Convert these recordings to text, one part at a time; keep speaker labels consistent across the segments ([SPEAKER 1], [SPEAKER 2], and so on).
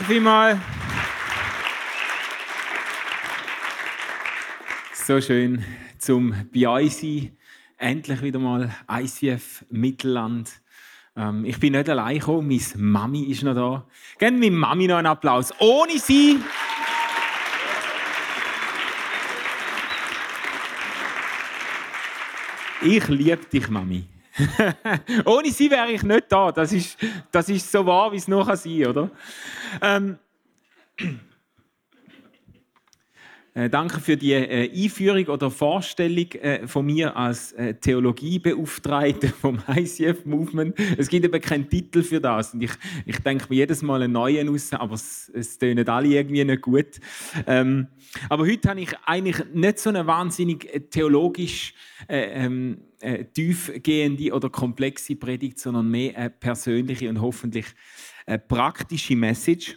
[SPEAKER 1] Danke vielmals. So schön zum euch sein. Endlich wieder mal ICF Mittelland. Ähm, ich bin nicht allein gekommen, meine Mami ist noch da. Geben meine Mami noch einen Applaus. Ohne sie. Ich liebe dich, Mami. Ohne sie wäre ich nicht da. Das ist, das ist so wahr, wie es noch sein kann, oder? Ähm, äh, danke für die äh, Einführung oder Vorstellung äh, von mir als äh, Theologiebeauftragte vom ICF Movement. Es gibt eben keinen Titel für das. Und ich, ich denke mir jedes Mal einen neuen aus, aber es, tönen alle irgendwie nicht gut. Ähm, aber heute habe ich eigentlich nicht so eine wahnsinnig äh, theologisch äh, ähm, äh, tiefgehende oder komplexe Predigt, sondern mehr eine persönliche und hoffentlich eine praktische Message.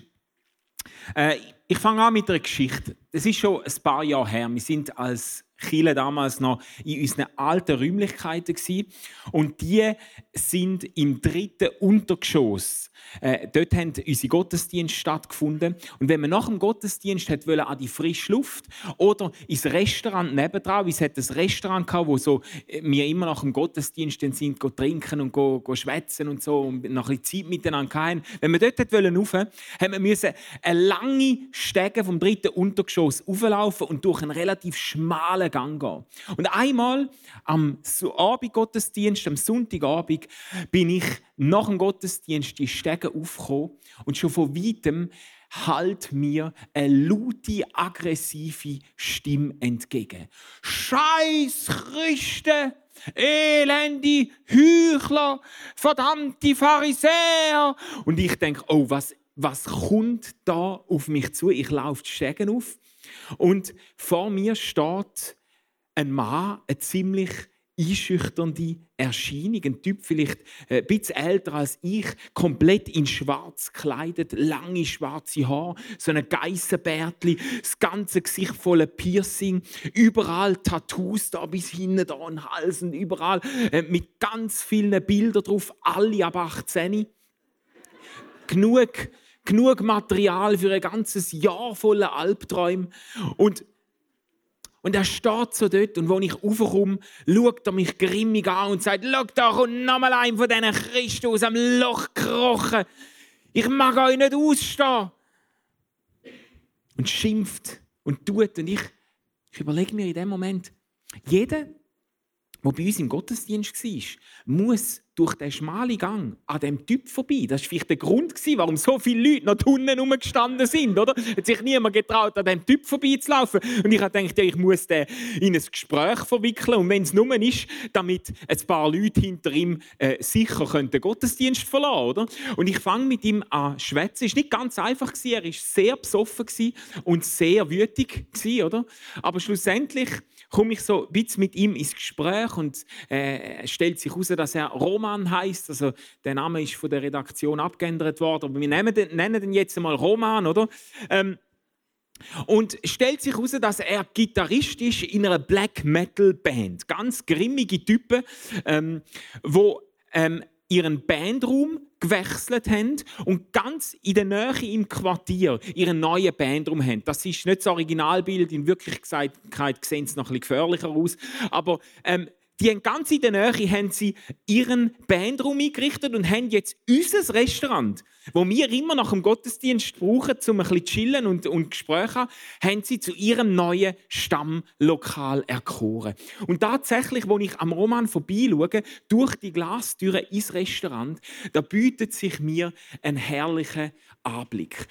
[SPEAKER 1] Äh, ich fange an mit einer Geschichte. Es ist schon ein paar Jahre her. Wir sind als Chile damals noch in unseren alten Räumlichkeiten gewesen. und die sind im dritten Untergeschoss. Äh, dort haben unsere Gottesdienste stattgefunden und wenn man nach dem Gottesdienst hat wollen, an die frische Luft oder ins Restaurant nebendran, wie es hat ein Restaurant gehabt, wo so äh, wir immer nach dem Gottesdienst dann sind, go trinken und go, go schwätzen und so und noch ein bisschen Zeit miteinander hatten. Wenn man dort wollen rauf, haben wir müssen eine lange Stege vom dritten Untergeschoss auflaufen und durch einen relativ schmalen Gang gehen. Und einmal am Abendgottesdienst, am Sonntagabend, bin ich nach dem Gottesdienst die Stege aufgekommen und schon von weitem halt mir eine laute, aggressive Stimme entgegen. Scheiß Christen! Elende Heuchler, verdammte Pharisäer. Und ich denke, oh, was, was kommt da auf mich zu? Ich laufe die Stegen auf und vor mir steht ein Mann, ein ziemlich einschüchternde Erscheinung. Ein Typ vielleicht äh, ein bisschen älter als ich, komplett in schwarz gekleidet, lange schwarze Haare, so ein Geissenbärtli, das ganze Gesicht voller Piercing, überall Tattoos da bis hinten da an Hals und überall äh, mit ganz vielen Bildern drauf, alle ab 18. Genug genug Material für ein ganzes Jahr voller Albträume. Und und er steht so dort und als ich raufkomme, schaut er mich grimmig an und sagt, schau, da kommt nochmal ein von diesen Christen aus dem Loch gekrochen. Ich mag euch nicht ausstehen. Und schimpft und tut. Und ich, ich überlege mir in dem Moment, jeder, der bei uns im Gottesdienst war, muss durch den schmalen Gang an dem Typ vorbei. Das war vielleicht der Grund, warum so viele Leute noch unten rumgestanden sind, oder? Hat sich niemand getraut, an dem Typ vorbeizulaufen. Und ich habe gedacht, ich muss den in ein Gespräch verwickeln. Und wenn es nur ist, damit ein paar Leute hinter ihm äh, sicher den Gottesdienst verlassen oder? Und ich fange mit ihm an zu schwätzen. Es war nicht ganz einfach. Er war sehr besoffen und sehr wütig, oder? Aber schlussendlich komme ich so ein bisschen mit ihm ins Gespräch und äh, stellt sich heraus, dass er Roman heißt. Also der Name ist von der Redaktion abgeändert worden, aber wir nennen den, nennen den jetzt mal Roman, oder? Ähm, und stellt sich heraus, dass er Gitarrist ist in einer Black Metal Band. Ganz grimmige Typen, ähm, wo ähm, ihren Bandraum gewechselt haben und ganz in der Nähe im Quartier ihren neuen Bandraum haben. Das ist nicht das Originalbild, in Wirklichkeit sehen sie noch ein bisschen gefährlicher aus, aber ähm, die haben ganz in der Nähe haben sie ihren Bandraum eingerichtet und haben jetzt unser Restaurant, wo wir immer nach dem Gottesdienst brauchen, um ein bisschen chillen und, und Gespräche haben, haben sie zu ihrem neuen Stammlokal erkoren. Und tatsächlich, wo ich am Roman vorbeischaue, durch die Glastüre ins Restaurant, da bietet sich mir ein herrlicher Anblick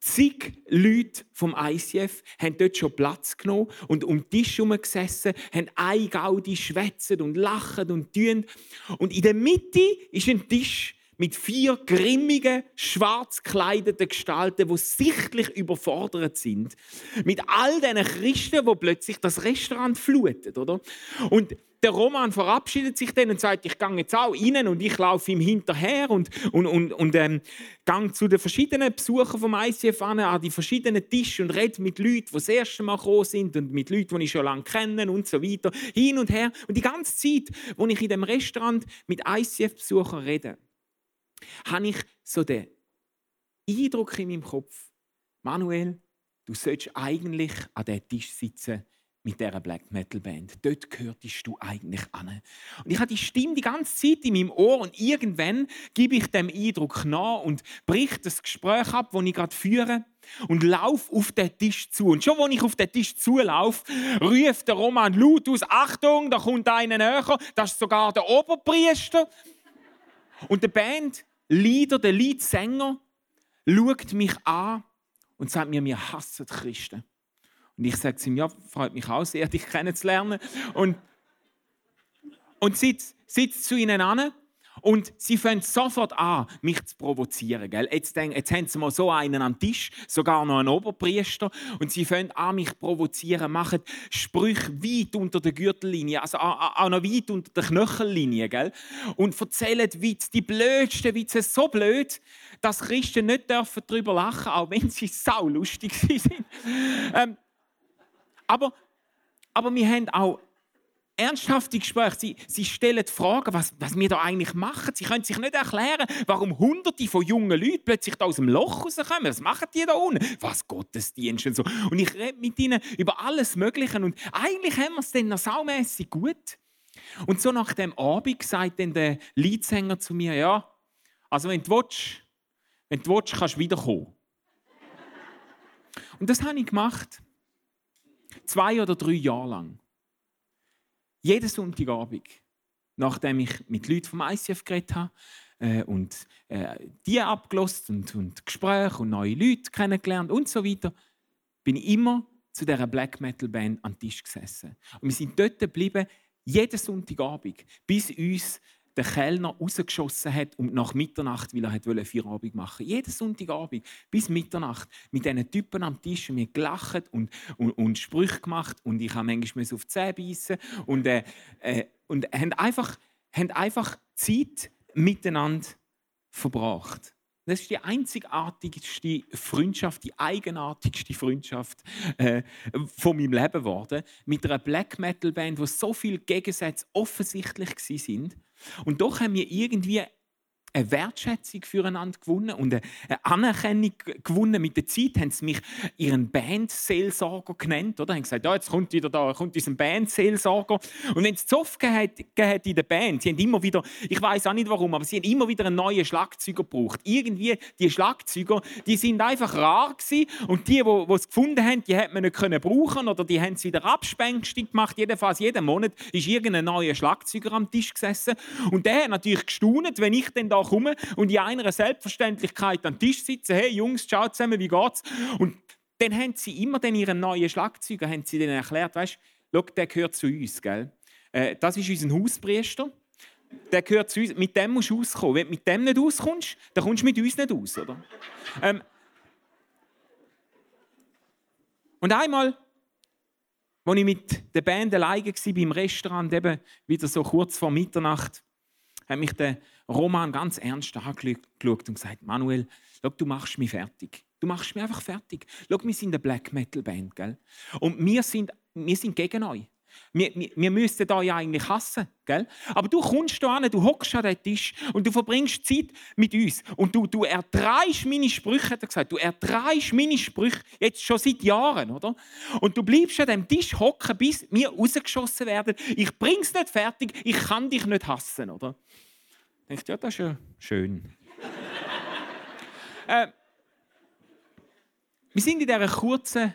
[SPEAKER 1] zig Leute vom ICF haben dort schon Platz genommen und um den Tisch herum gesessen, haben ein Gaudi schwätzen und lachen und tun. Und in der Mitte ist ein Tisch mit vier grimmigen, schwarz gekleideten Gestalten, die sichtlich überfordert sind. Mit all diesen Christen, die plötzlich das Restaurant fluten, oder? Und der Roman verabschiedet sich dann und sagt, ich gehe jetzt auch rein und ich laufe ihm hinterher und, und, und, und ähm, gehe zu den verschiedenen Besuchern vom ICF an, an die verschiedenen Tische und rede mit Leuten, die das erste Mal gekommen sind und mit Leuten, die ich schon lange kenne und so weiter, hin und her. Und die ganze Zeit, wo ich in dem Restaurant mit ICF-Besuchern rede, habe ich so den Eindruck in meinem Kopf, Manuel, du solltest eigentlich an diesem Tisch sitzen, mit dieser Black Metal Band. Dort gehörtest du eigentlich an. Und ich habe die Stimme die ganze Zeit in meinem Ohr und irgendwann gebe ich dem Eindruck nach und brich das Gespräch ab, das ich gerade führe und laufe auf den Tisch zu. Und schon, als ich auf den Tisch zulaufe, ruft der Roman laut aus, Achtung, da kommt einer näher, das ist sogar der Oberpriester. Und der Bandleader, der Leadsänger, schaut mich an und sagt mir, wir hassen Christen. Und ich sage zu ihm, ja, freut mich auch sehr, dich kennenzulernen. Und, und sitzt, sitzt zu ihnen an und sie fangen sofort an, mich zu provozieren. Gell? Jetzt, denk, jetzt haben sie mal so einen am Tisch, sogar noch einen Oberpriester, und sie fangen an, mich zu provozieren, machen Sprüche weit unter der Gürtellinie, also auch noch weit unter der Knöchellinie. Gell? Und erzählen Witze, die blödsten Witze, so blöd, dass Christen nicht darüber lachen dürfen, auch wenn sie saulustig sind. Ähm, aber, aber wir haben auch ernsthafte Gespräche. Sie, sie stellen Fragen, was, was wir da eigentlich machen. Sie können sich nicht erklären, warum Hunderte von jungen Leuten plötzlich da aus dem Loch rauskommen. Was machen die da unten? Was Gottesdienst und so. Und ich rede mit ihnen über alles Mögliche. Und eigentlich haben wir es dann noch saumässig gut. Und so nach dem Abend sagt dann der Leadsänger zu mir, ja, also wenn du willst, wenn du willst, kannst du wiederkommen. Und das habe ich gemacht. Zwei oder drei Jahre lang. Jeden Sonntagabend, nachdem ich mit Leuten vom ICF geredet habe äh, und äh, die abgelost und, und Gespräche und neue Leute kennengelernt und so weiter, bin ich immer zu dieser Black Metal Band am Tisch gesessen. Und wir sind dort geblieben, jeden Sonntagabend, bis uns der Kellner rausgeschossen hat und nach Mitternacht, weil er hat Feierabend machen Jeden Sonntagabend bis Mitternacht mit diesen Typen am Tisch und wir gelacht und, und, und Sprüche gemacht und ich habe manchmal auf die Zähne beißen und, äh, äh, und haben einfach, haben einfach Zeit miteinander verbracht. Das ist die einzigartigste Freundschaft, die eigenartigste Freundschaft äh, von meinem Leben geworden. Mit einer Black Metal Band, wo so viele Gegensätze offensichtlich sind und doch haben wir irgendwie eine Wertschätzung füreinander gewonnen und eine Anerkennung gewonnen. Mit der Zeit haben sie mich ihren Band-Seelsorger genannt. Oder? haben gesagt, ja, jetzt kommt wieder da, kommt dieser Band-Seelsorger. Und wenn es Zoff hat in der Band, sie haben immer wieder, ich weiß auch nicht warum, aber sie haben immer wieder einen neuen Schlagzeuger gebraucht. Irgendwie, die Schlagzeuger, die sind einfach rar gewesen und die, die es gefunden haben, die hat man nicht können brauchen oder die haben es wieder abspänstig gemacht. Jedenfalls jeden Monat ist irgendein neuer Schlagzeuger am Tisch gesessen und der hat natürlich gestaunt, wenn ich dann da komme und in einer Selbstverständlichkeit am Tisch sitze, hey Jungs, ciao zusammen, wie geht's? Und dann haben sie immer dann ihren neuen Schlagzeuger haben sie denen erklärt, weißt, du, der gehört zu uns, gell? Äh, das ist unser Hauspriester. Der gehört zu uns. Mit dem musst du auskommen. Wenn du mit dem nicht auskommst, dann kommst du mit uns nicht aus, oder? Ähm, und einmal, als ich mit der Band alleine war, beim Restaurant, eben wieder so kurz vor Mitternacht, hat mich der Roman ganz ernst angeschaut und gesagt: Manuel, schau, du machst mich fertig. Du machst mich einfach fertig. Schau, wir sind eine Black Metal Band, gell? Und wir sind, wir sind gegen euch. Wir, wir, wir müssten da ja eigentlich hassen, gell? Aber du kommst da an, du hockst an den Tisch und du verbringst Zeit mit uns. Und du, du ertreibst meine Sprüche, hat er gesagt. Du ertreibst meine Sprüche jetzt schon seit Jahren, oder? Und du bleibst an dem Tisch hocken, bis wir rausgeschossen werden. Ich bring's nicht fertig, ich kann dich nicht hassen, oder? Ich denke, ja, das ist ja schön. äh, wir sind in dieser kurzen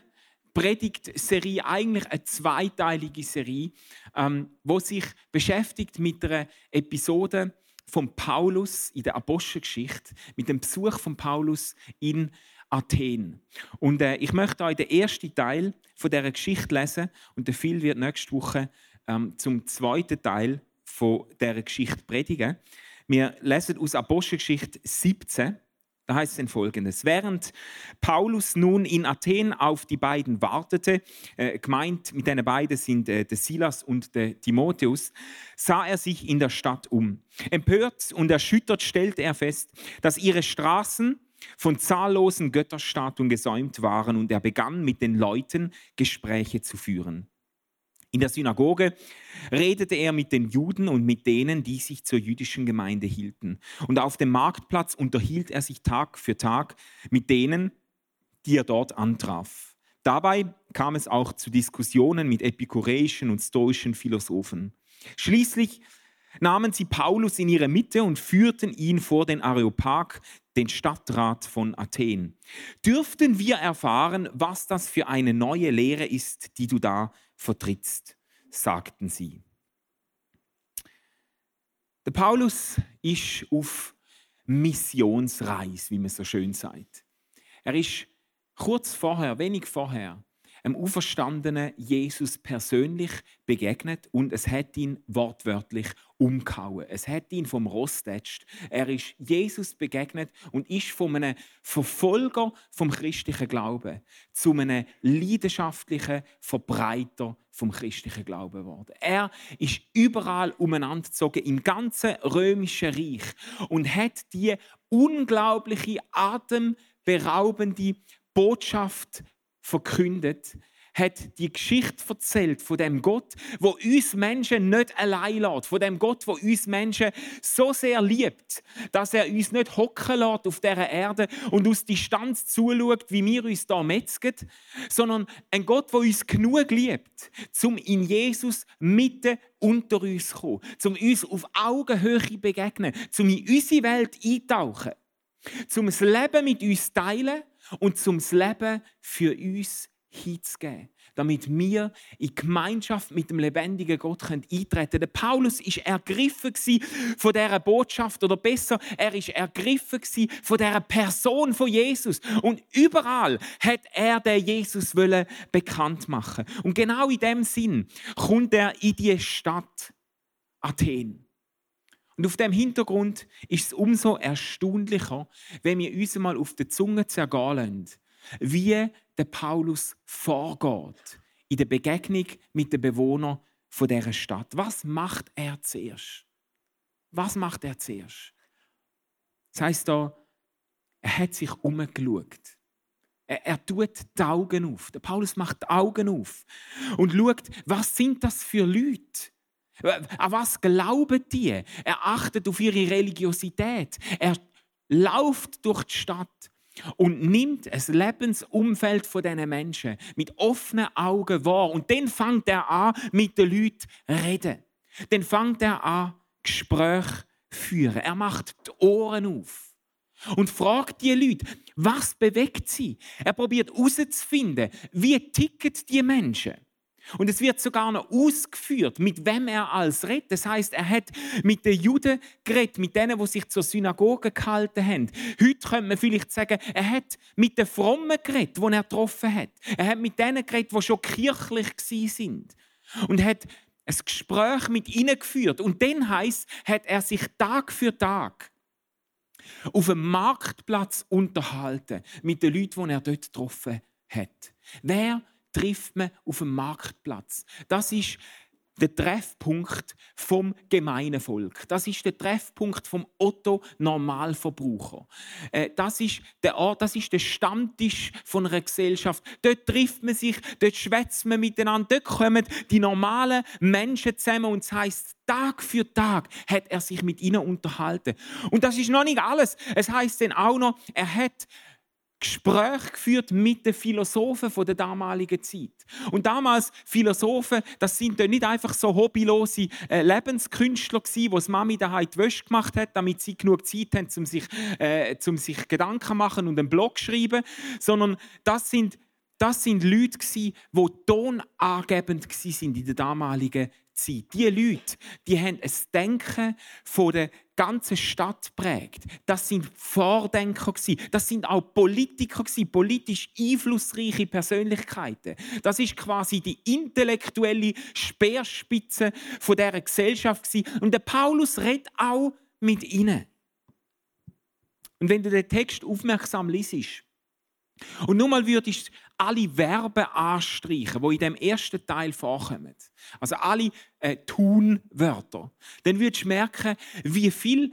[SPEAKER 1] Predigtserie eigentlich eine zweiteilige Serie, ähm, wo sich beschäftigt mit einer Episode von Paulus in der Apostelgeschichte, mit dem Besuch von Paulus in Athen. Und äh, ich möchte euch den ersten Teil von dieser Geschichte lesen und der Phil wird nächste Woche ähm, zum zweiten Teil von dieser Geschichte predigen. Wir lesen aus Apostelgeschichte 17 da heißt es folgendes. Während Paulus nun in Athen auf die beiden wartete, äh, gemeint mit den beiden sind äh, der Silas und der Timotheus, sah er sich in der Stadt um. Empört und erschüttert stellte er fest, dass ihre Straßen von zahllosen Götterstatuen gesäumt waren und er begann mit den Leuten Gespräche zu führen. In der Synagoge redete er mit den Juden und mit denen, die sich zur jüdischen Gemeinde hielten. Und auf dem Marktplatz unterhielt er sich Tag für Tag mit denen, die er dort antraf. Dabei kam es auch zu Diskussionen mit epikureischen und stoischen Philosophen. Schließlich nahmen sie Paulus in ihre Mitte und führten ihn vor den Areopag, den Stadtrat von Athen. Dürften wir erfahren, was das für eine neue Lehre ist, die du da vertrittst, sagten sie. Der Paulus ist auf Missionsreise, wie man so schön sagt. Er ist kurz vorher, wenig vorher, einem auferstandenen Jesus persönlich begegnet und es hat ihn wortwörtlich umgehauen. Es hat ihn vom Ross getatscht. Er ist Jesus begegnet und ist von einem Verfolger vom christlichen Glauben zu einem leidenschaftlichen Verbreiter vom christlichen Glauben geworden. Er ist überall umeinander gezogen, im ganzen römischen Reich und hat die unglaubliche, atemberaubende Botschaft verkündet, hat die Geschichte erzählt von dem Gott, wo uns Menschen nicht allein lässt, von dem Gott, wo uns Menschen so sehr liebt, dass er uns nicht hocken lässt auf dieser Erde und aus Distanz zuschaut, wie wir uns da metzgen, sondern ein Gott, wo uns genug liebt, zum in Jesus mitten unter uns zu kommen, zum uns auf Augenhöhe begegnen, zum in unsere Welt eintauchen, zum das Leben mit uns teilen und zum Leben für uns hinzugeben, damit wir in Gemeinschaft mit dem lebendigen Gott eintreten können. Der Paulus ist ergriffen von dieser Botschaft oder besser, er ist ergriffen von dieser Person von Jesus und überall hat er den Jesus bekannt machen. Und genau in dem Sinn kommt er in die Stadt Athen. Und auf dem Hintergrund ist es umso erstaunlicher, wenn wir uns mal auf die Zunge zergehen lassen, wie der Paulus vorgeht in der Begegnung mit den Bewohnern von dieser Stadt. Was macht er zuerst? Was macht er zuerst? Das heißt da, er hat sich umgeschaut. Er, er tut die Augen auf. Der Paulus macht die Augen auf und schaut, was sind das für Leute? An was glauben die? Er achtet auf ihre Religiosität. Er läuft durch die Stadt und nimmt das Lebensumfeld von diesen Menschen mit offenen Augen wahr. Und dann fängt er an, mit den Leuten zu reden. Dann fängt er an, Gespräche zu führen. Er macht die Ohren auf und fragt die Leute, was bewegt sie? Er probiert herauszufinden, wie ticken die Menschen. Und es wird sogar noch ausgeführt, mit wem er als redet. Das heißt, er hat mit den Juden geredet, mit denen, die sich zur Synagoge gehalten haben. Heute könnte man vielleicht sagen, er hat mit den Frommen geredet, die er getroffen hat. Er hat mit denen geredet, die schon kirchlich sind. Und hat ein Gespräch mit ihnen geführt. Und dann heißt, hat er sich Tag für Tag auf dem Marktplatz unterhalten mit den Leuten, die er dort getroffen hat. Wer trifft man auf dem Marktplatz. Das ist der Treffpunkt vom gemeinen Volk. Das ist der Treffpunkt vom Otto Normalverbraucher. Äh, das ist der Ort, das ist der Stammtisch von einer Gesellschaft. Dort trifft man sich, dort schwätzt man miteinander, dort kommen die normalen Menschen zusammen und es heißt Tag für Tag hat er sich mit ihnen unterhalten. Und das ist noch nicht alles. Es heißt dann auch noch, er hat Gespräch geführt mit den Philosophen der damaligen Zeit. Und damals Philosophen, das sind nicht einfach so hobbylose äh, Lebenskünstler gewesen, wo Mami daheim die Wäsche gemacht hat, damit sie genug Zeit haben, um sich, äh, um sich Gedanken machen und einen Blog schreiben, sondern das sind das sind Leute, die tonangebend sind in der damaligen Zeit. Die Leute, die haben ein Denken von der ganzen Stadt prägt. Das sind Vordenker Das sind auch Politiker politisch einflussreiche Persönlichkeiten. Das ist quasi die intellektuelle Speerspitze von der Gesellschaft Und der Paulus redet auch mit ihnen. Und wenn du den Text aufmerksam liest und nur mal würdest alle Verben anstreichen, die in dem ersten Teil vorkommen. Also alle äh, Tunwörter. Dann würdest du merken, wie viel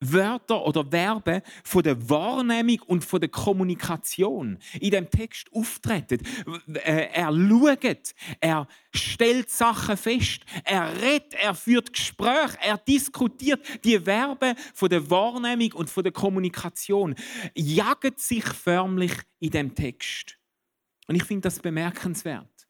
[SPEAKER 1] Wörter oder Verben von der Wahrnehmung und von der Kommunikation in dem Text auftreten. Äh, er schaut, er stellt Sachen fest, er redet, er führt Gespräche, er diskutiert. Die Verben von der Wahrnehmung und von der Kommunikation jagen sich förmlich in dem Text. Und ich finde das bemerkenswert.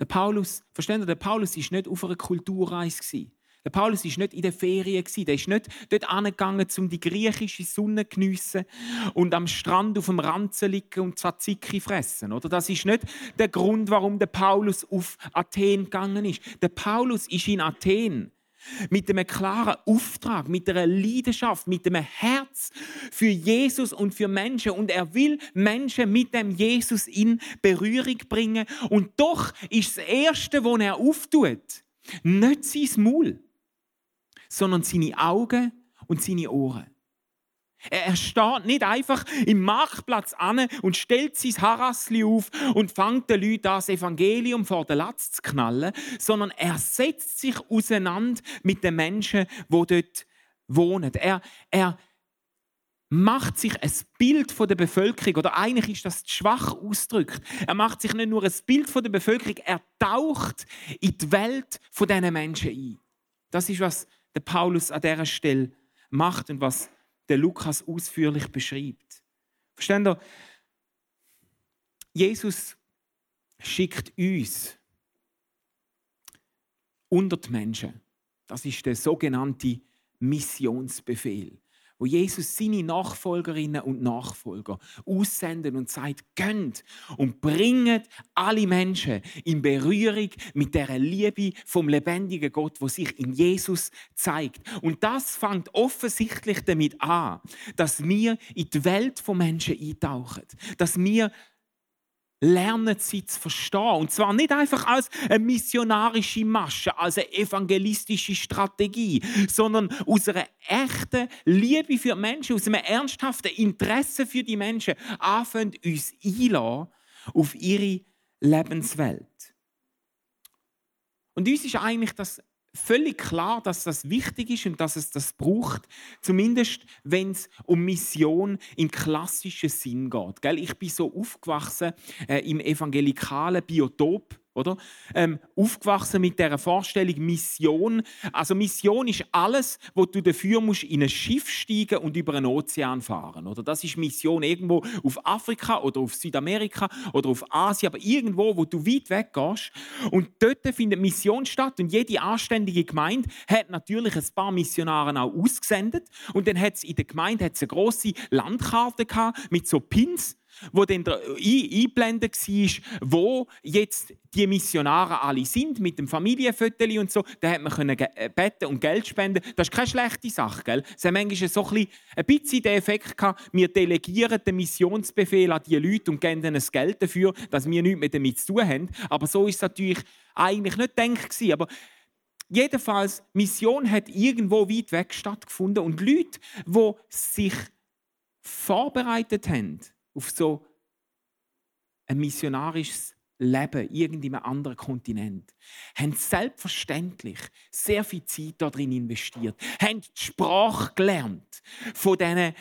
[SPEAKER 1] Der Paulus, versteht ihr, der Paulus ist nicht auf einer Kulturreise Der Paulus ist nicht in den Ferien Der ist nicht dort angegangen, um die griechische Sonne zu geniessen und am Strand auf dem Ranzen liegen und Tzatziki fressen. Oder das ist nicht der Grund, warum der Paulus auf Athen gegangen ist. Der Paulus ist in Athen mit einem klaren Auftrag, mit einer Leidenschaft, mit einem Herz für Jesus und für Menschen. Und er will Menschen mit dem Jesus in Berührung bringen. Und doch ist das Erste, was er auftut, nicht sein Maul, sondern seine Augen und seine Ohren. Er steht nicht einfach im Marktplatz an und stellt sein Harassli auf und fängt den Leuten das Evangelium vor den Latz zu knallen, sondern er setzt sich auseinander mit den Menschen, die dort wohnen. Er, er macht sich ein Bild von der Bevölkerung, oder eigentlich ist das schwach ausgedrückt. Er macht sich nicht nur ein Bild von der Bevölkerung, er taucht in die Welt von diesen Menschen ein. Das ist, was der Paulus an dieser Stelle macht und was der Lukas ausführlich beschreibt. Versteht ihr? Jesus schickt uns unter die Menschen. Das ist der sogenannte Missionsbefehl wo Jesus seine Nachfolgerinnen und Nachfolger aussenden und sagt, gönnt und bringt alle Menschen in Berührung mit der Liebe vom lebendigen Gott, wo sich in Jesus zeigt. Und das fängt offensichtlich damit an, dass wir in die Welt von Menschen eintauchen, dass wir lernen sie zu verstehen. Und zwar nicht einfach als eine missionarische Masche, als eine evangelistische Strategie, sondern aus einer echten Liebe für Menschen, aus einem ernsthaften Interesse für die Menschen, anfangen uns einladen auf ihre Lebenswelt. Und uns ist eigentlich das völlig klar, dass das wichtig ist und dass es das braucht, zumindest wenn es um Mission im klassischen Sinn geht. Ich bin so aufgewachsen äh, im evangelikalen Biotop oder? Ähm, aufgewachsen mit der Vorstellung Mission. Also Mission ist alles, wo du dafür musst in ein Schiff steigen und über einen Ozean fahren. Oder das ist Mission irgendwo auf Afrika oder auf Südamerika oder auf Asien, aber irgendwo, wo du weit weg gehst. Und dort findet Mission statt und jede anständige Gemeinde hat natürlich ein paar Missionare auch ausgesendet und dann hat es in der Gemeinde eine große Landkarte mit so Pins wo dann eingeblendet war, wo jetzt die Missionare alle sind, mit dem Familienfoto und so. Da hat man äh, beten und Geld spenden. Das ist keine schlechte Sache. Gell? Es hat manchmal so ein bisschen, den Effekt gehabt, wir delegieren den Missionsbefehl an die Leute und geben ihnen das Geld dafür, dass wir nichts mit damit zu tun haben. Aber so ist es natürlich eigentlich nicht gedacht. Aber jedenfalls, Mission hat irgendwo weit weg stattgefunden und Leute, die sich vorbereitet haben, auf so ein missionarisches leben, irgendeinem anderen Kontinent, haben selbstverständlich sehr viel Zeit darin investiert, haben die Sprache gelernt von diesen äh,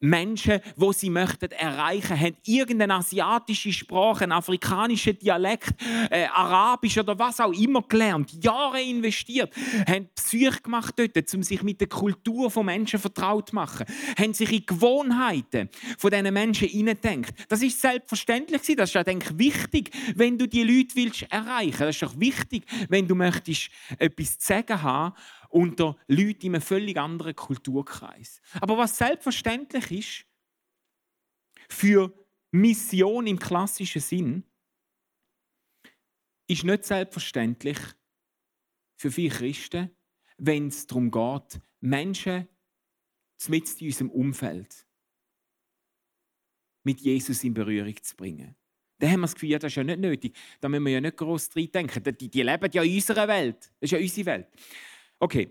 [SPEAKER 1] Menschen, wo sie möchten erreichen, haben irgendeine asiatische Sprache, einen afrikanischen Dialekt, äh, Arabisch oder was auch immer gelernt, Jahre investiert, haben Psyche gemacht dort, um sich mit der Kultur von Menschen vertraut zu machen, haben sich in Gewohnheiten von diesen Menschen hineindenkt. Das ist selbstverständlich das ist ja denke ich, wichtig, wenn du die Leute willst erreichen. Das ist doch wichtig, wenn du möchtest etwas zu sagen haben unter Leuten in einem völlig anderen Kulturkreis. Aber was selbstverständlich ist für Mission im klassischen Sinn, ist nicht selbstverständlich für viele Christen, wenn es darum geht, Menschen mit in unserem Umfeld mit Jesus in Berührung zu bringen. Dann haben wir das Gefühl, das ist ja nicht nötig. Da müssen wir ja nicht groß drin denken. Die, die leben ja in unserer Welt. Das ist ja unsere Welt. Okay,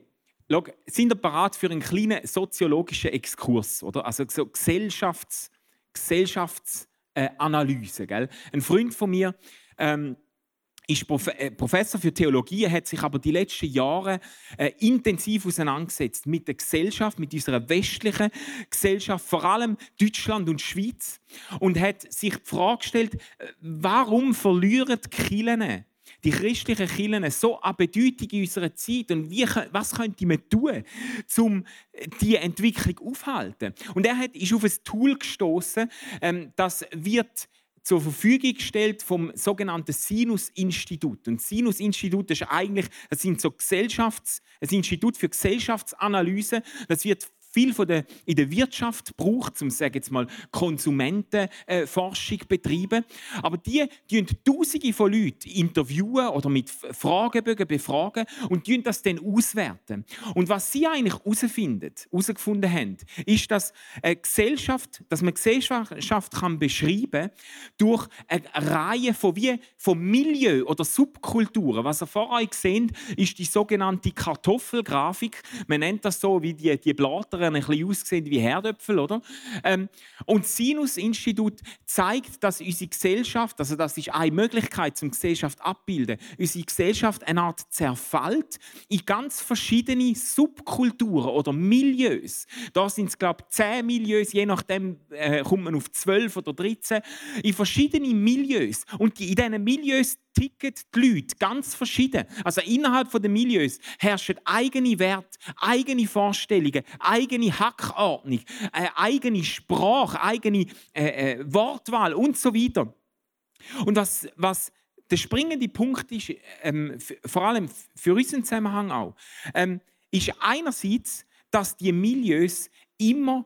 [SPEAKER 1] Schau, sind ihr bereit für einen kleinen soziologischen Exkurs? Oder? Also so Gesellschafts, Gesellschaftsanalyse. Äh, Ein Freund von mir ähm, ist äh, Professor für Theologie, hat sich aber die letzten Jahre äh, intensiv auseinandergesetzt mit der Gesellschaft, mit unserer westlichen Gesellschaft, vor allem Deutschland und Schweiz, und hat sich die Frage gestellt, äh, warum verlieren die Kirchen die christlichen Kirchen so an Bedeutung in unserer Zeit und wie, was könnte man tun, um diese Entwicklung aufzuhalten? Und er ist auf ein Tool gestoßen, ähm, das wird zur Verfügung gestellt vom sogenannten Sinus-Institut. Und Sinus-Institut ist eigentlich, das sind so Gesellschafts, ein Institut für Gesellschaftsanalyse. Das wird viel von der, in der Wirtschaft braucht, um sagen jetzt mal Konsumentenforschung äh, betreiben. Aber die tun Tausende von Leuten interviewen oder mit Fragebögen befragen und tun das dann auswerten. Und was sie eigentlich herausfinden, herausgefunden haben, ist, dass eine Gesellschaft, dass man Gesellschaft kann beschreiben durch eine Reihe von wie von Milieu oder Subkulturen. Was ihr vor euch seht, ist die sogenannte Kartoffelgrafik. Man nennt das so wie die, die Blatter ein bisschen aussehen wie Herdöpfel, oder? Ähm, und das Sinus-Institut zeigt, dass unsere Gesellschaft, also das ist eine Möglichkeit zum Gesellschaft abbilden, unsere Gesellschaft eine Art zerfällt in ganz verschiedene Subkulturen oder Milieus. Da sind es, glaube ich, zehn Milieus, je nachdem äh, kommt man auf zwölf oder 13, in verschiedene Milieus. Und in diesen Milieus ticken die Leute ganz verschieden. Also innerhalb der Milieus herrschen eigene Werte, eigene Vorstellungen, eigene Hackordnung, äh, eigene Sprache, eigene äh, äh, Wortwahl und so weiter. Und was, was der springende Punkt ist, ähm, vor allem für unseren Zusammenhang auch, ähm, ist einerseits, dass die Milieus immer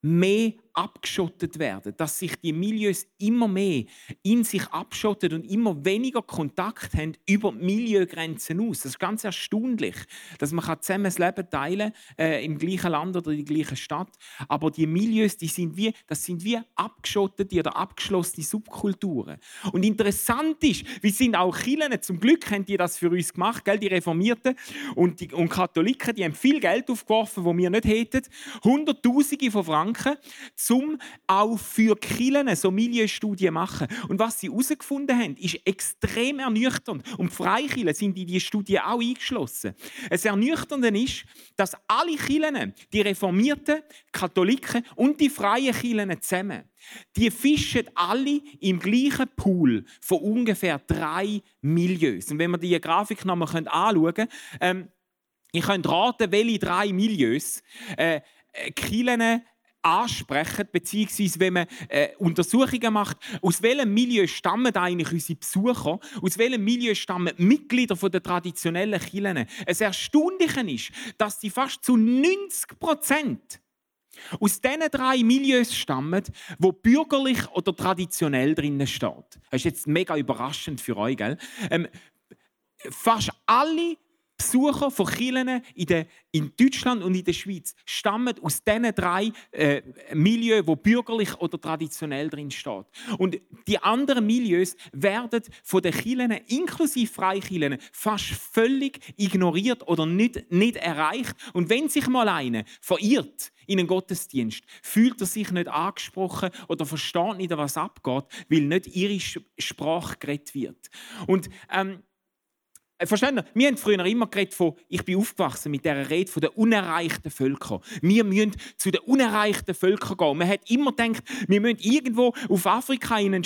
[SPEAKER 1] mehr abgeschottet werden, dass sich die Milieus immer mehr in sich abschottet und immer weniger Kontakt haben über Milieugrenzen aus. Das ist ganz erstaunlich, dass man zusammen das Leben teilen äh, im gleichen Land oder in der gleichen Stadt, aber die Milieus, die sind wie, das sind wie abgeschottete oder abgeschlossene Subkulturen. Und interessant ist, wie sind auch Kirchen, zum Glück haben die das für uns gemacht, gell? die Reformierten und die und Katholiken, die haben viel Geld aufgeworfen, wo wir nicht hätten, Hunderttausende von Franken um auch für Kirchen so Milieustudien machen. Und was sie herausgefunden haben, ist extrem ernüchternd. Und die Freikirchen sind in diese Studie auch eingeschlossen. Es Ernüchternde ist, dass alle Kirchen, die Reformierten, Katholiken und die freien Kirchen zusammen, die fischen alle im gleichen Pool von ungefähr drei Milieus. Und wenn wir die Grafik nochmal anschauen können, ähm, ihr könnt raten, welche drei Milieus äh, Kirchen ansprechen, beziehungsweise wenn man äh, Untersuchungen macht, aus welchem Milieu stammen eigentlich unsere Besucher, aus welchem Milieu stammen Mitglieder der traditionellen Kirchen. Es Erstaunliche ist, dass sie fast zu 90 Prozent aus diesen drei Milieus stammen, wo bürgerlich oder traditionell drinnen steht. Das ist jetzt mega überraschend für euch, gell? Ähm, fast alle Besucher von Kirchen in, der, in Deutschland und in der Schweiz stammen aus diesen drei äh, Milieus, wo bürgerlich oder traditionell drin steht. Und die anderen Milieus werden von den Kirchen, inklusive Freikirchen, fast völlig ignoriert oder nicht, nicht erreicht. Und wenn sich mal einer verirrt in einen Gottesdienst, fühlt er sich nicht angesprochen oder versteht nicht, was abgeht, weil nicht ihre Sprache geredet wird. Und ähm, äh, verstehen Sie? Wir haben früher immer geredet von, ich bin aufgewachsen mit dieser Rede von den unerreichten Völkern. Wir müssen zu den unerreichten Völkern gehen. Man hat immer gedacht, wir müssen irgendwo auf Afrika in einen,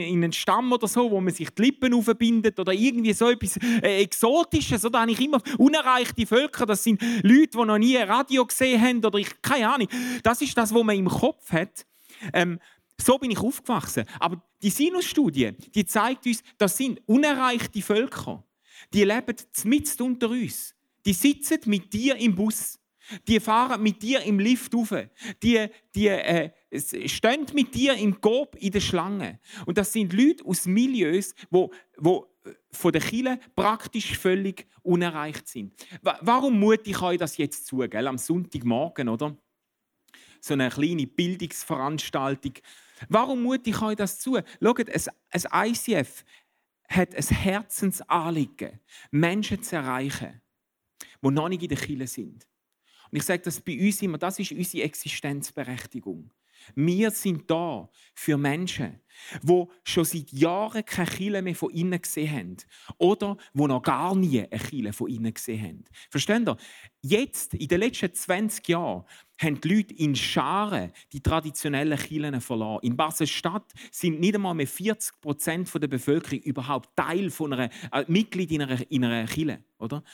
[SPEAKER 1] in einen Stamm oder so, wo man sich die Lippen aufbindet oder irgendwie so etwas äh, Exotisches. Oder habe ich immer unerreichte Völker, das sind Leute, die noch nie ein Radio gesehen haben oder ich, keine Ahnung. Das ist das, was man im Kopf hat. Ähm, so bin ich aufgewachsen. Aber die Sinus-Studie, die zeigt uns, das sind unerreichte Völker die leben mitten unter uns. Die sitzen mit dir im Bus. Die fahren mit dir im Lift rauf. Die, die äh, stehen mit dir im Coop in der Schlange. Und das sind Leute aus Milieus, wo, wo äh, von der Kirche praktisch völlig unerreicht sind. Warum mute ich euch das jetzt zu, gell? am Sonntagmorgen, oder? So eine kleine Bildungsveranstaltung. Warum mute ich euch das zu? Schaut, ein ICF hat ein Herzensanliegen, Menschen zu erreichen, die noch nicht in der Kirche sind. Und ich sage das bei uns immer, das ist unsere Existenzberechtigung. Wir sind da für Menschen, die schon seit Jahren keine Kille mehr von innen gesehen haben. Oder die noch gar nie eine Kille von innen gesehen haben. Versteht ihr? Jetzt, in den letzten 20 Jahren, haben die Leute in Scharen die traditionellen Kirchen verloren. In Basel-Stadt sind nicht einmal mehr 40 Prozent der Bevölkerung überhaupt Teil von einer, äh, Mitglied in einer, in einer Kirche. Oder?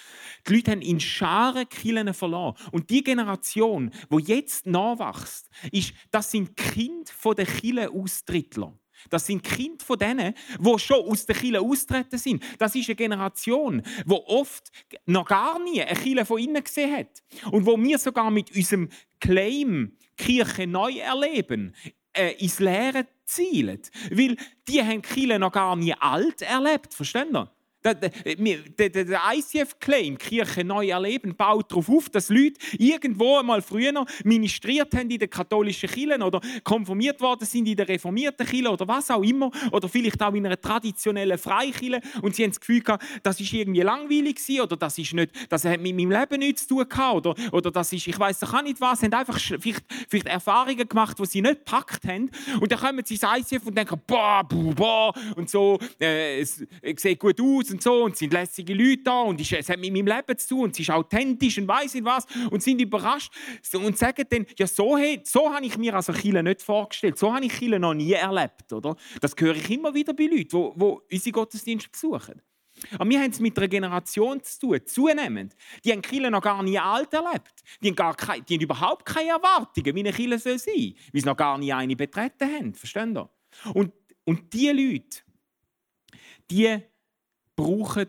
[SPEAKER 1] Die Leute haben in Scharen Kirchen verloren. Und die Generation, die jetzt nachwächst, ist, das sind Kinder der Kirchenaustritler. Das sind Kinder von denen, die schon aus der Kirche austreten sind. Das ist eine Generation, die oft noch gar nie eine Kirche von innen gesehen hat. Und wo wir sogar mit unserem Claim Kirche neu erleben, äh, ins Leere zielen. Weil die haben Kirche noch gar nie alt erlebt. Verstehen Sie? Der, ICF-Claim, Kirche neu erleben, baut darauf auf, dass Leute irgendwo einmal früher ministriert haben in den katholischen Kirchen oder konformiert worden sind in der reformierten Kirche oder was auch immer oder vielleicht auch in einer traditionellen Freikirche und sie haben das Gefühl gehabt, das ist irgendwie langweilig oder das ist nicht, das hat mit meinem Leben nichts zu tun gehabt oder, oder das ist, ich weiß doch nicht was, haben einfach vielleicht, vielleicht Erfahrungen gemacht, die sie nicht gepackt haben und dann kommen sie ins ICF und denken, boah, boah, boah und so, äh, es, es sieht gut aus und so und sind lässige Leute da und es hat mit meinem Leben zu tun und sie ist authentisch und weiß nicht was und sind überrascht und sagen dann, ja so, so habe ich mir also Chile nicht vorgestellt, so habe ich Chile noch nie erlebt, oder? Das höre ich immer wieder bei Leuten, die, die unsere Gottesdienste besuchen. Aber wir haben es mit einer Generation zu tun, zunehmend. Die haben Kirche noch gar nie alt erlebt. Die haben, gar keine, die haben überhaupt keine Erwartungen, wie eine Kirche soll sein weil sie noch gar nie eine betreten haben. Verstehen Sie? Und, und diese Leute, die brauchen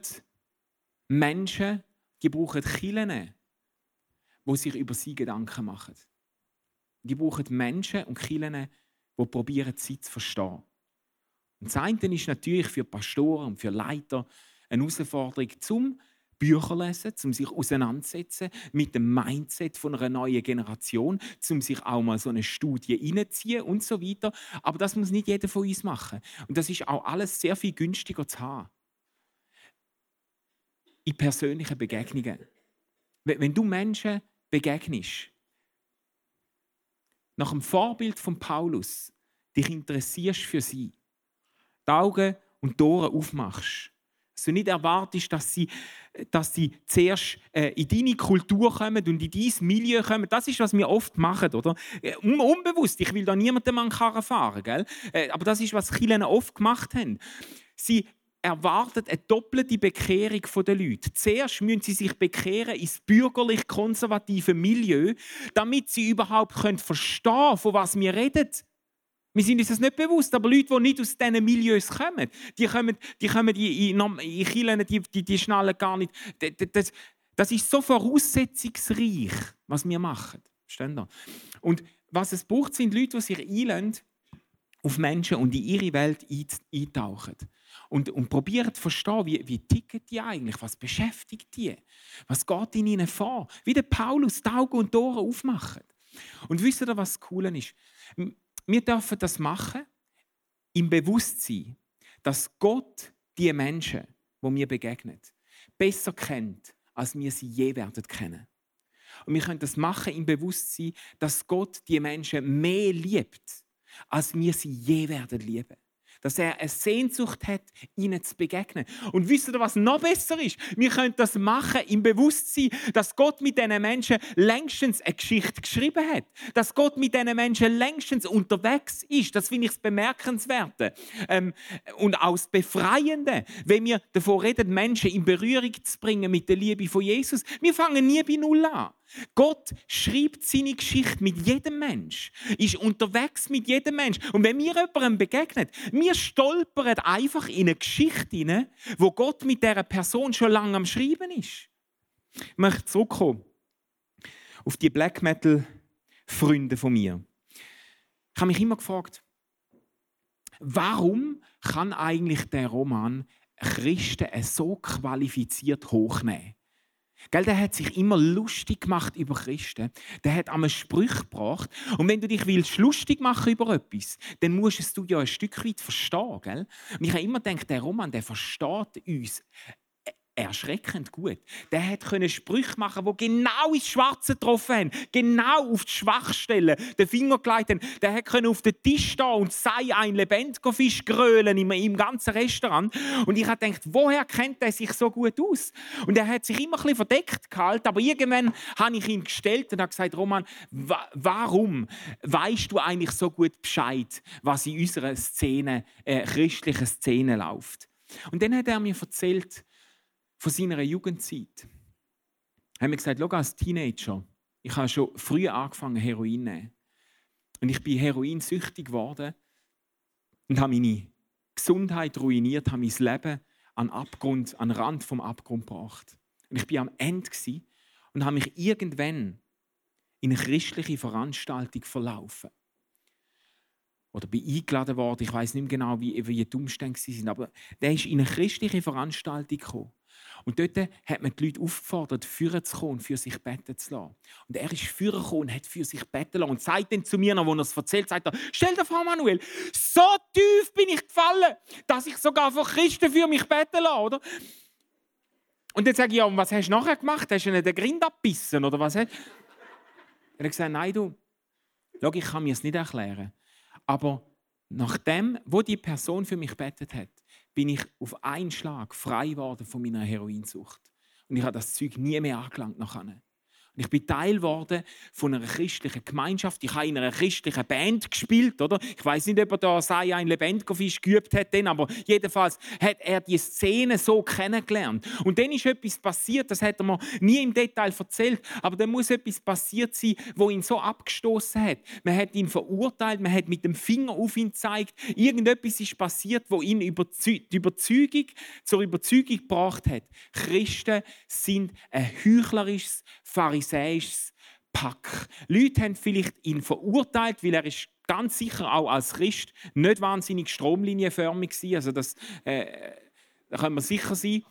[SPEAKER 1] Menschen, die brauchen Kirchen, die sich über sie Gedanken machen. Die brauchen Menschen und Kirchen, die probieren, sie zu verstehen. Und das eine ist natürlich für Pastoren und für Leiter eine Herausforderung zum Bücher lesen, um sich auseinandersetzen mit dem Mindset von einer neuen Generation, um sich auch mal so eine Studie reinziehen und so weiter. Aber das muss nicht jeder von uns machen. Und das ist auch alles sehr viel günstiger zu haben in persönlichen Begegnungen. Wenn du Menschen begegnest, nach dem Vorbild von Paulus, dich interessierst für sie, die Augen und die aufmachst, du nicht erwartest, dass sie, dass sie zuerst äh, in deine Kultur kommen und in dein Milieu kommen. Das ist, was wir oft machen, oder? Äh, unbewusst. Ich will da niemandem an Karren fahren, gell? Äh, aber das ist, was Kirchen oft gemacht haben. Sie erwartet eine doppelte Bekehrung der Leute. Zuerst müssen sie sich bekehren ins bürgerlich-konservative Milieu, damit sie überhaupt verstehen können, von was wir reden. Wir sind uns das nicht bewusst, aber Leute, die nicht aus diesen Milieus kommen, die kommen, die kommen in, in, Kirchen, die, die, die schnallen gar nicht. Das, das ist so voraussetzungsreich, was wir machen. Verstehen Und was es braucht, sind Leute, die sich einlösen auf Menschen und in ihre Welt eintauchen. Und, und probieren zu verstehen, wie, wie ticken die eigentlich, was beschäftigt die, was geht in ihnen vor. Wie der Paulus die Augen und Ohren aufmacht. Und wisst ihr, was das Coole ist? Wir dürfen das machen im Bewusstsein, dass Gott die Menschen, wo mir begegnet, besser kennt, als wir sie je werden kennen. Und wir können das machen im Bewusstsein, dass Gott die Menschen mehr liebt, als wir sie je werden lieben dass er eine Sehnsucht hat, ihnen zu begegnen. Und wisst ihr, was noch besser ist? Wir können das machen im Bewusstsein, dass Gott mit diesen Menschen längstens eine Geschichte geschrieben hat. Dass Gott mit diesen Menschen längstens unterwegs ist. Das finde ich das Bemerkenswerte. Ähm, und auch das Befreiende, wenn wir davon reden, Menschen in Berührung zu bringen mit der Liebe von Jesus. Wir fangen nie bei Null an. Gott schreibt seine Geschichte mit jedem Mensch, ist unterwegs mit jedem Mensch. Und wenn mir jemandem begegnet, wir stolpern einfach in eine Geschichte hinein, wo Gott mit dieser Person schon lange am Schreiben ist. Ich möchte zurückkommen auf die Black Metal Freunde von mir. Ich habe mich immer gefragt, warum kann eigentlich der Roman Christen so qualifiziert hochnehmen? Gell, der hat sich immer lustig gemacht über Christen. Der hat einmal Sprüche gebracht. Und wenn du dich willst lustig machen über etwas, dann musst du ja ein Stück weit verstehen. Gell? Und ich habe immer gedacht, der Roman, der versteht uns erschreckend gut. Der hat können Sprüche machen, wo genau ins Schwarze getroffen haben, genau auf die Schwachstellen den Finger gelegt haben. Der hat können auf den Tisch stehen und sei ein lebendiger Fisch grölen im, im ganzen Restaurant. Und ich habe gedacht, woher kennt er sich so gut aus? Und er hat sich immer ein bisschen verdeckt gehalten, aber irgendwann habe ich ihn gestellt und habe gesagt, Roman, wa warum weißt du eigentlich so gut Bescheid, was in unserer Szene, äh, christlichen Szene läuft? Und dann hat er mir erzählt, von seiner Jugendzeit. Haben wir gesagt, schau, als Teenager, ich habe schon früh angefangen, Heroin zu nehmen. Und ich bin heroinsüchtig geworden und habe meine Gesundheit ruiniert, habe mein Leben an Abgrund, an Rand vom Abgrund gebracht. Und ich bin am Ende und habe mich irgendwann in eine christliche Veranstaltung verlaufen. Oder bin eingeladen worden, ich weiß nicht mehr genau, wie, wie die Umstände waren, aber der ist in eine christliche Veranstaltung gekommen. Und dort hat man die Leute aufgefordert, führen zu kommen für sich beten zu lassen. Und er ist führen gekommen und hat für sich beten lassen. Und sagt dann zu mir noch, als er es erzählt, sagt er, stell dir vor, Manuel, so tief bin ich gefallen, dass ich sogar von Christen für mich beten lasse, oder? Und dann sage ich, ja, und was hast du nachher gemacht? Hast du ihnen den Grind abbissen, oder was? Er hat gesagt, nein, du, schau, ich kann mir es nicht erklären. Aber nachdem, wo die Person für mich betet hat, bin ich auf einen Schlag frei geworden von meiner Heroinsucht. Und ich habe das Zeug nie mehr angelangt nachher. Ich bin Teil geworden von einer christlichen Gemeinschaft. Ich habe in einer christlichen Band gespielt, oder? Ich weiß nicht, ob er da sei ein lebendiger Fisch geübt hat, aber jedenfalls hat er die Szene so kennengelernt. Und dann ist etwas passiert, das hat er mir nie im Detail erzählt, aber dann muss etwas passiert sein, wo ihn so abgestoßen hat. Man hat ihn verurteilt, man hat mit dem Finger auf ihn gezeigt. Irgendetwas ist passiert, wo ihn die Überzeugung zur Überzeugung gebracht hat. Christen sind ein heuchlerisches pharisäisches Pack. Leute haben vielleicht ihn verurteilt, weil er ist ganz sicher auch als Christ nicht wahnsinnig stromlinienförmig war. Also das, äh, da können wir sicher sein.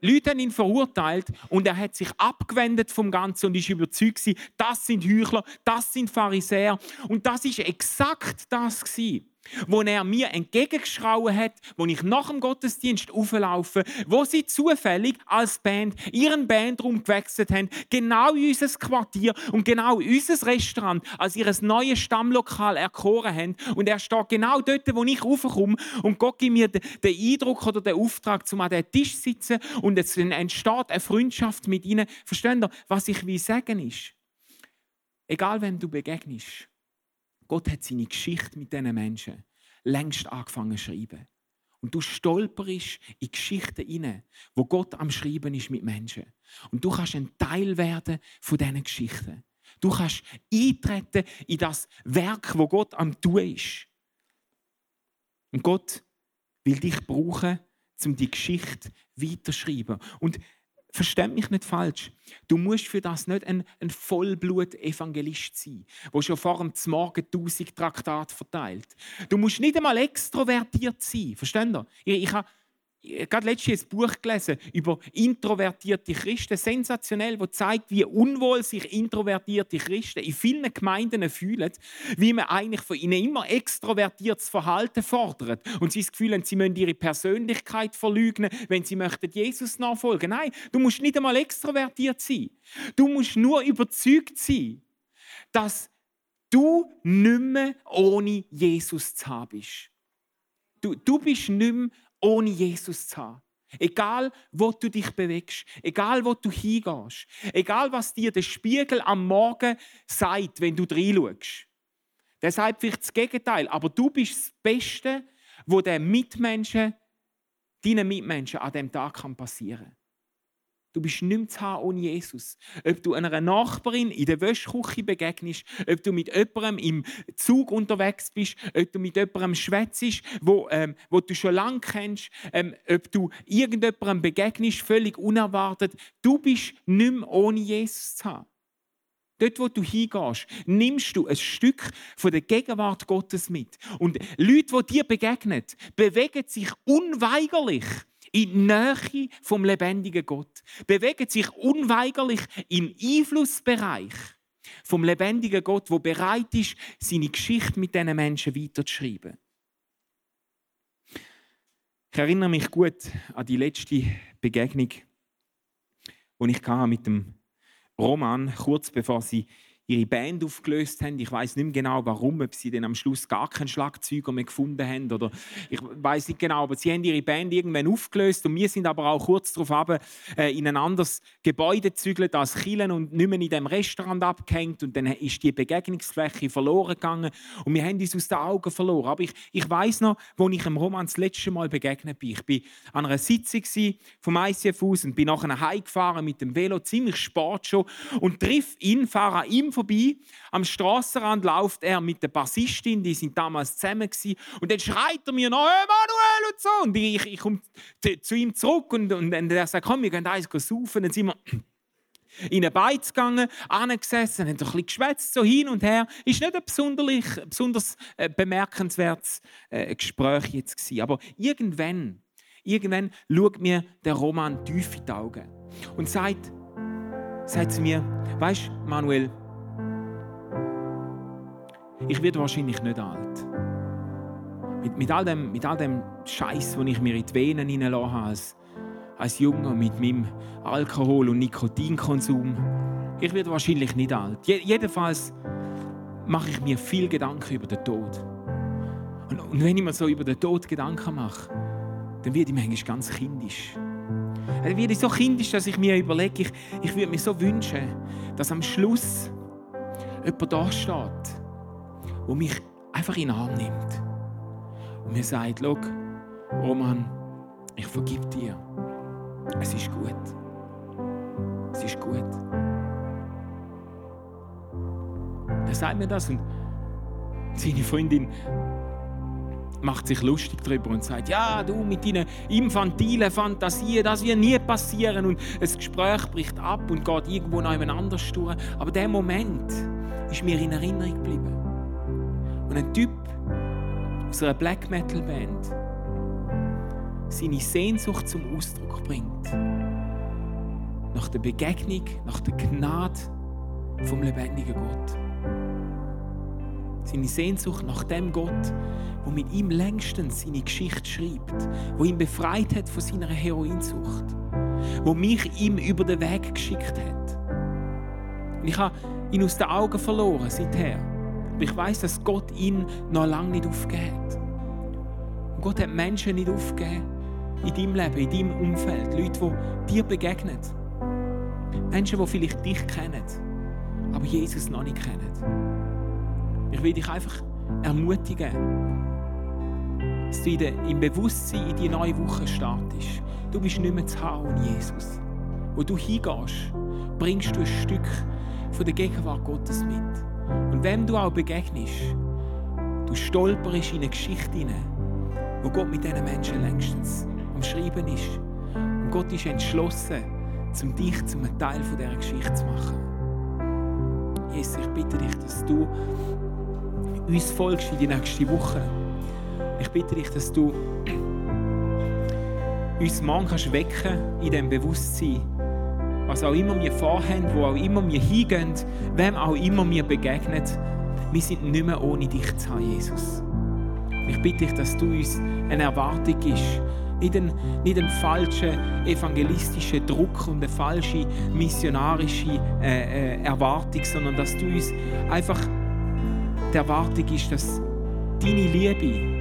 [SPEAKER 1] Leute haben ihn verurteilt und er hat sich abgewendet vom Ganzen und ist überzeugt, das sind Heuchler, das sind Pharisäer. Und das ist exakt das gewesen wo er mir entgegengeschrauen hat, wo ich nach dem Gottesdienst auflaufe, wo sie zufällig als Band ihren Bandraum gewechselt haben, genau in unser Quartier und genau in unser Restaurant als ihr neues Stammlokal erkoren haben. Und er steht genau dort, wo ich raufkomme und Gott gibt mir den Eindruck oder den Auftrag, zum an den Tisch zu sitzen und es entsteht eine Freundschaft mit ihnen. Versteht ihr, was ich will sagen ist? Egal, wem du begegnest, Gott hat seine Geschichte mit diesen Menschen längst angefangen zu schreiben. Und du stolperst in Geschichten hinein, wo Gott am Schreiben ist mit Menschen. Und du kannst ein Teil werden von diesen Geschichten. Du kannst eintreten in das Werk, wo Gott am tun ist. Und Gott will dich brauchen, um die Geschichte weiterzuschreiben. Und versteh mich nicht falsch. Du musst für das nicht ein, ein Vollblut-Evangelist sein, der schon vor dem Morgen tausend Traktate verteilt. Du musst nicht einmal extrovertiert sein. Versteht ihr? Ich, ich habe gerade letztens ein Buch gelesen über introvertierte Christen, sensationell, wo zeigt, wie unwohl sich introvertierte Christen in vielen Gemeinden fühlen, wie man eigentlich von ihnen immer extrovertiertes Verhalten fordert und sie das Gefühl haben, sie müssen ihre Persönlichkeit verleugnen, wenn sie möchten Jesus nachfolgen. Nein, du musst nicht einmal extrovertiert sein. Du musst nur überzeugt sein, dass du nicht mehr ohne Jesus zu haben bist. Du, du bist nicht mehr ohne Jesus zu haben. Egal, wo du dich bewegst, egal, wo du hingehst, egal, was dir der Spiegel am Morgen sagt, wenn du reinschaust. Sagt vielleicht das Gegenteil, aber du bist das Beste, wo der Mitmenschen, deinen Mitmenschen an dem Tag passieren kann. Du bist nicht mehr zu haben ohne Jesus. Ob du einer Nachbarin in der Wäschküche begegnest, ob du mit jemandem im Zug unterwegs bist, ob du mit jemandem schwätzt, wo, ähm, wo du schon lange kennst, ähm, ob du irgendjemandem begegnest, völlig unerwartet, du bist nicht mehr ohne Jesus zu haben. Dort, wo du hingehst, nimmst du ein Stück von der Gegenwart Gottes mit. Und Leute, die dir begegnen, bewegen sich unweigerlich in die Nähe vom lebendigen Gott, bewegen sich unweigerlich im Einflussbereich vom lebendigen Gott, wo bereit ist, seine Geschichte mit diesen Menschen weiterzuschreiben. Ich erinnere mich gut an die letzte Begegnung, die ich mit dem Roman kurz bevor sie ihre Band aufgelöst haben. Ich weiß nicht mehr genau, warum, ob sie dann am Schluss gar keinen Schlagzeuger mehr gefunden haben oder ich weiß nicht genau, aber sie haben ihre Band irgendwann aufgelöst und wir sind aber auch kurz darauf ab, äh, in ein anderes Gebäude gezügelt als Kielen und nicht mehr in dem Restaurant abgehängt und dann ist die Begegnungsfläche verloren gegangen und wir haben uns aus den Augen verloren. Aber ich, ich weiß noch, wo ich im Roman das letzte Mal begegnet bin. Ich bin an einer Sitzung vom ICF aus und bin nachher heimgefahren mit dem Velo, ziemlich spät schon und triff ihn, fahre an ihm vorbei. Am Straßenrand läuft er mit der Bassistin, die sind damals zusammen gewesen. Und dann schreit er mir noch, hey Manuel und so. Und ich, ich komme zu ihm zurück und, und, und er sagt, komm, wir gehen eins saufen. Dann sind wir in eine Beiz gegangen, angesessen, haben ein bisschen geschwätzt, so hin und her. Ist nicht ein besonders, besonders äh, bemerkenswertes äh, Gespräch jetzt gewesen. Aber irgendwann, irgendwann schaut mir der Roman tief in die Augen und sagt, sagt zu mir, weißt Manuel, ich werde wahrscheinlich nicht alt. Mit, mit, all dem, dem Scheiß, den ich mir in die Venen hineinlassen habe, als, als Junge mit meinem Alkohol- und Nikotinkonsum. Ich werde wahrscheinlich nicht alt. Je, jedenfalls mache ich mir viel Gedanken über den Tod. Und, und, wenn ich mir so über den Tod Gedanken mache, dann werde ich manchmal ganz kindisch. Dann werde ich so kindisch, dass ich mir überlege, ich, ich würde mir so wünschen, dass am Schluss jemand da steht, der mich einfach in den Arm nimmt und mir sagt, schau, Roman, ich vergib dir. Es ist gut. Es ist gut. Er sagt mir das und seine Freundin macht sich lustig darüber und sagt, ja, du mit deinen infantilen Fantasien, das wird nie passieren und das Gespräch bricht ab und geht irgendwo noch jemand anders durch. Aber der Moment ist mir in Erinnerung geblieben. Und ein Typ aus einer Black Metal Band seine Sehnsucht zum Ausdruck bringt. Nach der Begegnung, nach der Gnade vom lebendigen Gott. Seine Sehnsucht nach dem Gott, der mit ihm längstens seine Geschichte schreibt, wo ihn befreit hat von seiner Heroinsucht, wo mich ihm über den Weg geschickt hat. Und ich habe ihn aus den Augen verloren seither. Aber ich weiß, dass Gott ihn noch lange nicht aufgegeben hat. Und Gott hat Menschen nicht aufgegeben in deinem Leben, in deinem Umfeld. Leute, die dir begegnen. Menschen, die vielleicht dich kennen, aber Jesus noch nicht kennen. Ich will dich einfach ermutigen, dass du im Bewusstsein in die neue Woche startest. Du bist nicht mehr zu Hause ohne Jesus. Wo du hingehst, bringst du ein Stück von der Gegenwart Gottes mit. Und wem du auch begegnest, du stolperst in eine Geschichte hinein, wo Gott mit diesen Menschen längstens am Schreiben ist. Und Gott ist entschlossen, um dich zum Teil von dieser Geschichte zu machen. Jesus, ich bitte dich, dass du uns folgst in die nächste Woche. Ich bitte dich, dass du uns morgen kannst wecken in dem Bewusstsein, was auch immer wir vorhaben, wo auch immer wir hingehen, wem auch immer wir begegnen, wir sind nicht mehr ohne dich zu haben, Jesus. Ich bitte dich, dass du uns eine Erwartung gibst, nicht einen, nicht einen falschen evangelistischen Druck und eine falsche missionarische äh, äh, Erwartung, sondern dass du uns einfach die Erwartung ist, dass deine Liebe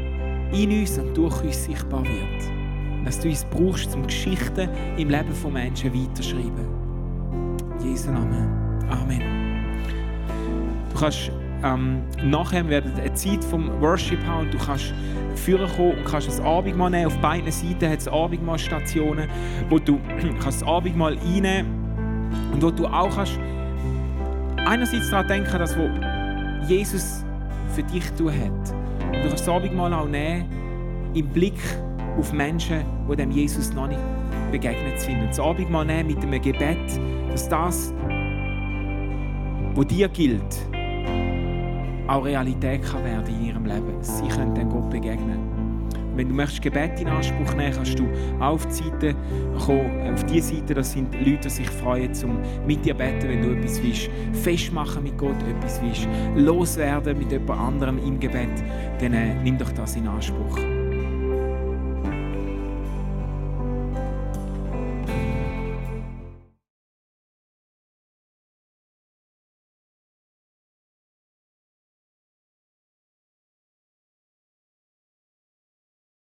[SPEAKER 1] in uns und durch uns sichtbar wird. Dass du uns brauchst, um Geschichten im Leben von Menschen weiterschreiben. In Jesu Namen. Amen. Du kannst ähm, nachher werden eine Zeit vom Worship haben und du kannst führen kommen und kannst das Abendmahl nehmen. Auf beiden Seiten hat es Abendmahlstationen, wo du kannst das Abendmahl einnehmen und wo du auch kannst einerseits daran denken, dass wo Jesus für dich tun hat. Und du kannst das Abendmahl auch nehmen im Blick auf Menschen, die dem Jesus noch nicht begegnet sind. Und das Abendmahl nehmen mit einem Gebet, dass das, was dir gilt, auch Realität kann werden in ihrem Leben. Sie können dann Gott begegnen. Wenn du möchtest Gebet in Anspruch nehmen kannst du auf die Seite kommen. Auf die Seite, das sind Leute, die sich freuen, um mit dir beten, wenn du etwas willst. Festmachen mit Gott, etwas willst. Loswerden mit jemand anderem im Gebet. Dann äh, nimm doch das in Anspruch.